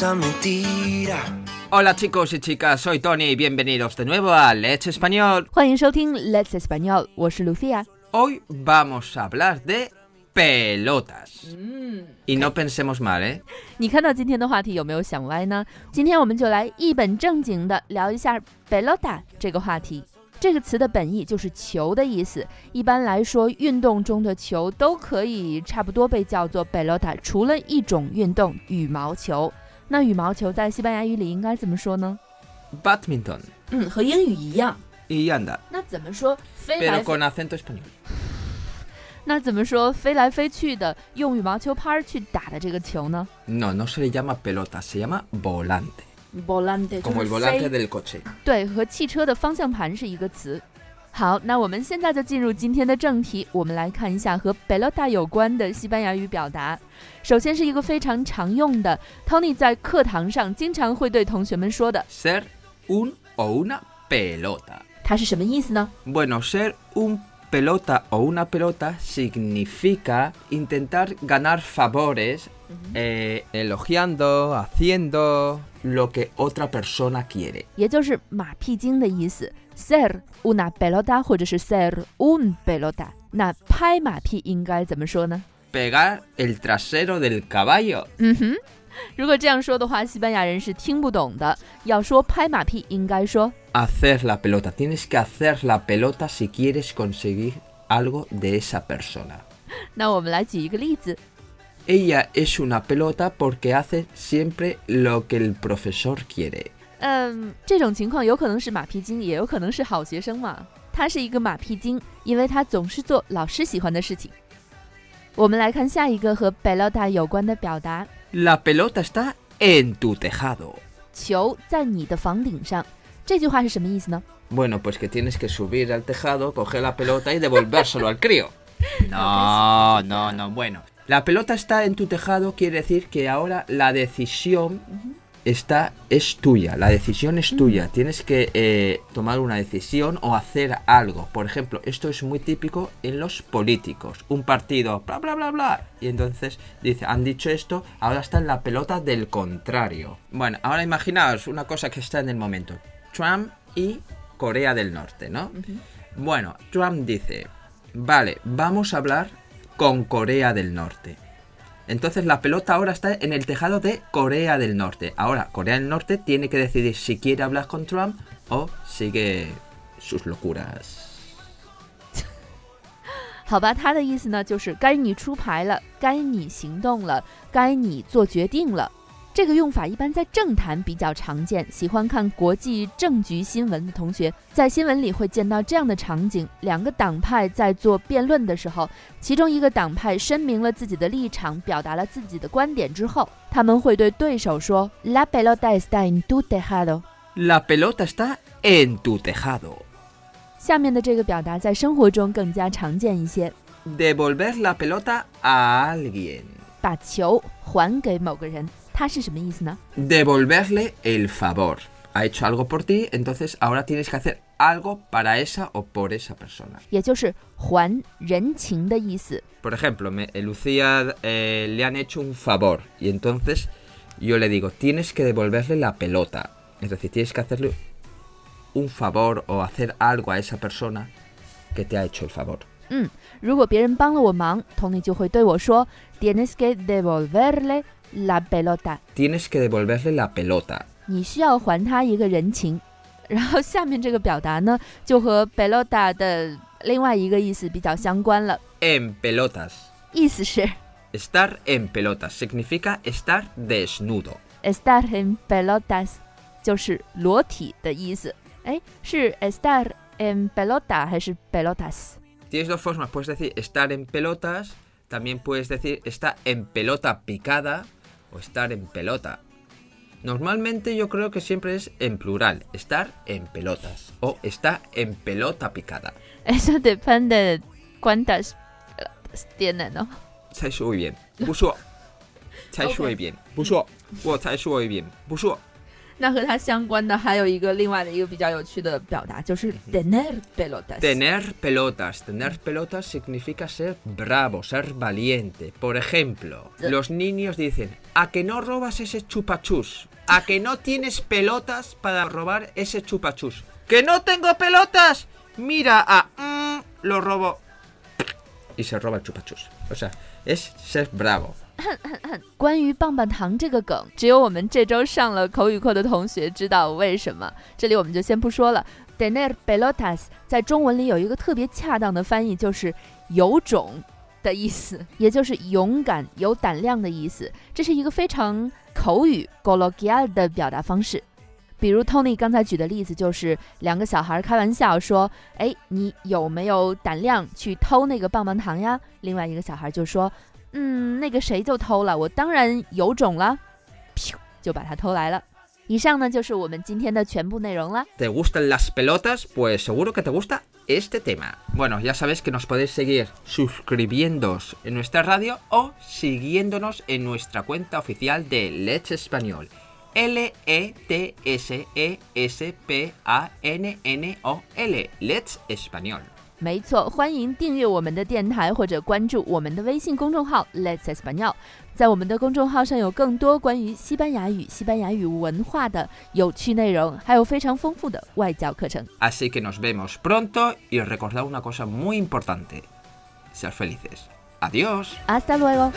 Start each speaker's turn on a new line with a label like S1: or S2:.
S1: esa mentira.
S2: Hola chicos y chicas, soy Tony y bienvenidos de nuevo a Let's Español.
S3: 欢迎收听 Let's Español，我是 Lucia。
S2: Hoy vamos a hablar de pelotas. Y no pensemos mal, ¿eh?
S3: 你看到今天的话题有没有想歪呢？今天我们就来一本正经的聊一下 pelota 这个话题。这个词的本意就是球的意思。一般来说，运动中的球都可以差不多被叫做 pelota，除了一种运动羽毛球。 那羽毛球在西班牙语里应该怎么说呢
S2: ？Badminton
S3: 嗯，和英语一样。
S2: y anda,
S3: 那怎么说飞来
S2: pero con acento español.
S3: 那怎么说飞来飞去的用羽毛球拍儿去打的这个球呢
S2: No, no se le llama pelota, se llama
S3: volante.？volante
S2: Como el volante del coche.
S3: 对，和汽车的方向盘是一个词。好，那我们现在就进入今天的正题，我们来看一下和 pelota 有关的西班牙语表达。首先是一个非常常用的，Tony 在课堂上经常会对同学们说的
S2: ，Ser un o una pelota.
S3: 它是什么意思呢
S2: ？Bueno, ser un pelota o una pelota significa intentar ganar favores eh, elogiando, haciendo lo que otra persona quiere.
S3: 也就是马屁精的意思 ，ser una pelota 或者是 ser un pelota。那拍马屁应该怎么说呢？
S2: Pegar el trasero del caballo.
S3: 嗯哼，如果这样说的话，西班牙人是听不懂的。要说拍马屁，应该说
S2: Hacer la pelota. Tienes que hacer la pelota si quieres conseguir algo de esa persona.
S3: 那我们来举一个例子。
S2: Ella es una pelota porque hace siempre lo que el profesor quiere.
S3: 嗯，这种情况有可能是马屁精，也有可能是好学生嘛。他是一个马屁精，因为他总是做老师喜欢的事情。我们来看下一个和 pelota 有关的表达
S2: ：La pelota está en tu tejado.
S3: 球在你的房顶上。这句话是什么意思呢
S2: ？Bueno, pues que tienes que subir al tejado, coger la pelota y devolvérselo al crío. No, no, no, bueno. La pelota está en tu tejado quiere decir que ahora la decisión está es tuya. La decisión es tuya. Tienes que eh, tomar una decisión o hacer algo. Por ejemplo, esto es muy típico en los políticos. Un partido, bla, bla, bla, bla. Y entonces dice, han dicho esto, ahora está en la pelota del contrario. Bueno, ahora imaginaos una cosa que está en el momento. Trump y Corea del Norte, ¿no? Bueno, Trump dice, vale, vamos a hablar con Corea del Norte. Entonces la pelota ahora está en el tejado de Corea del Norte. Ahora Corea del Norte tiene que decidir si quiere hablar con Trump o sigue sus locuras.
S3: 好吧，他的意思呢，就是该你出牌了，该你行动了，该你做决定了。 这个用法一般在政坛比较常见，喜欢看国际政局新闻的同学，在新闻里会见到这样的场景：两个党派在做辩论的时候，其中一个党派声明了自己的立场，表达了自己的观点之后，他们会对对手说：“La pelota está en tu tejado。
S2: La pelota está en tu tejado. ”
S3: 下面的这个表达在生活中更加常见一些
S2: ，Devolver la pelota a alguien.
S3: 把球还给某个人，它是什么意思呢？
S2: Devolverle el favor. Ha hecho algo por ti, entonces ahora tienes que hacer algo para esa o por esa persona.
S3: 也就是还人情的意思。
S2: Por ejemplo, me, eh, Lucía eh, le han hecho un favor y entonces yo le digo, tienes que devolverle la pelota. Es decir, tienes que hacerle un favor o hacer algo a esa persona que te ha hecho el favor.
S3: 嗯，如果别人帮了我忙，Tony 就会对我说：“Tienes que devolverle la pelota。
S2: Tienes que devolverle la pelota.
S3: 你需要还他一个人情。然后下面这个表达呢，就和 pelota 的另外一个意思比较相关了，
S2: En pelotas.
S3: 意思是
S2: Estar en pelotas significa estar desnudo.
S3: estar en pelotas，就是裸体的意思。哎，是 estar en pelota 还是 pelotas？
S2: Tienes dos formas, puedes decir estar en pelotas, también puedes decir está en pelota picada o estar en pelota. Normalmente yo creo que siempre es en plural, estar en pelotas o está en pelota picada.
S3: Eso depende de cuántas pelotas tiene, ¿no?
S2: Sai shui bien. Busuo. Sai shui bien. Busuo. Wo tai shui bien. Busuo.
S3: 那和它相关的还有一个另外的一个比较有趣的表达，就是 tener pelotas。
S2: Tener pelotas. Tener pelotas significa ser bravo, ser valiente. Por ejemplo, los niños dicen, ¿a que no robas ese chupachus? ¿A que no tienes pelotas para robar ese chupachus? ¡Que no tengo pelotas! Mira a... mm, lo robo. Y se roba el chupachus. O sea, es ser bravo.
S3: 关于棒棒糖这个梗，只有我们这周上了口语课的同学知道为什么。这里我们就先不说了。Tener pelotas 在中文里有一个特别恰当的翻译，就是有种的意思，也就是勇敢、有胆量的意思。这是一个非常口语 （coloquial） 的表达方式。比如 Tony 刚才举的例子，就是两个小孩开玩笑说：“哎，你有没有胆量去偷那个棒棒糖呀？”另外一个小孩就说：“嗯，那个谁就偷了，我当然有种了，噗，就把它偷来了。”以上呢就是我们今天的全部内容了。
S2: ¿Te gustan las pelotas? Pues seguro que te gusta este tema. Bueno, ya sabéis que nos podéis seguir suscribiéndoos en nuestra radio o siguiéndonos en nuestra cuenta oficial de Let's Español. E L-E-T-S-E-S-P-A-N-N-O-L. Let's Español.
S3: 没错，欢迎订阅我们的电台或者关注我们的微信公众号 Let's Español。在我们的公众号上有更多关于西班牙语、西班牙语文化的有趣内容，还有非常丰富的外教课程。
S2: Así que nos vemos pronto y recordad una cosa muy importante. Ser felices. Adiós.
S3: Hasta luego。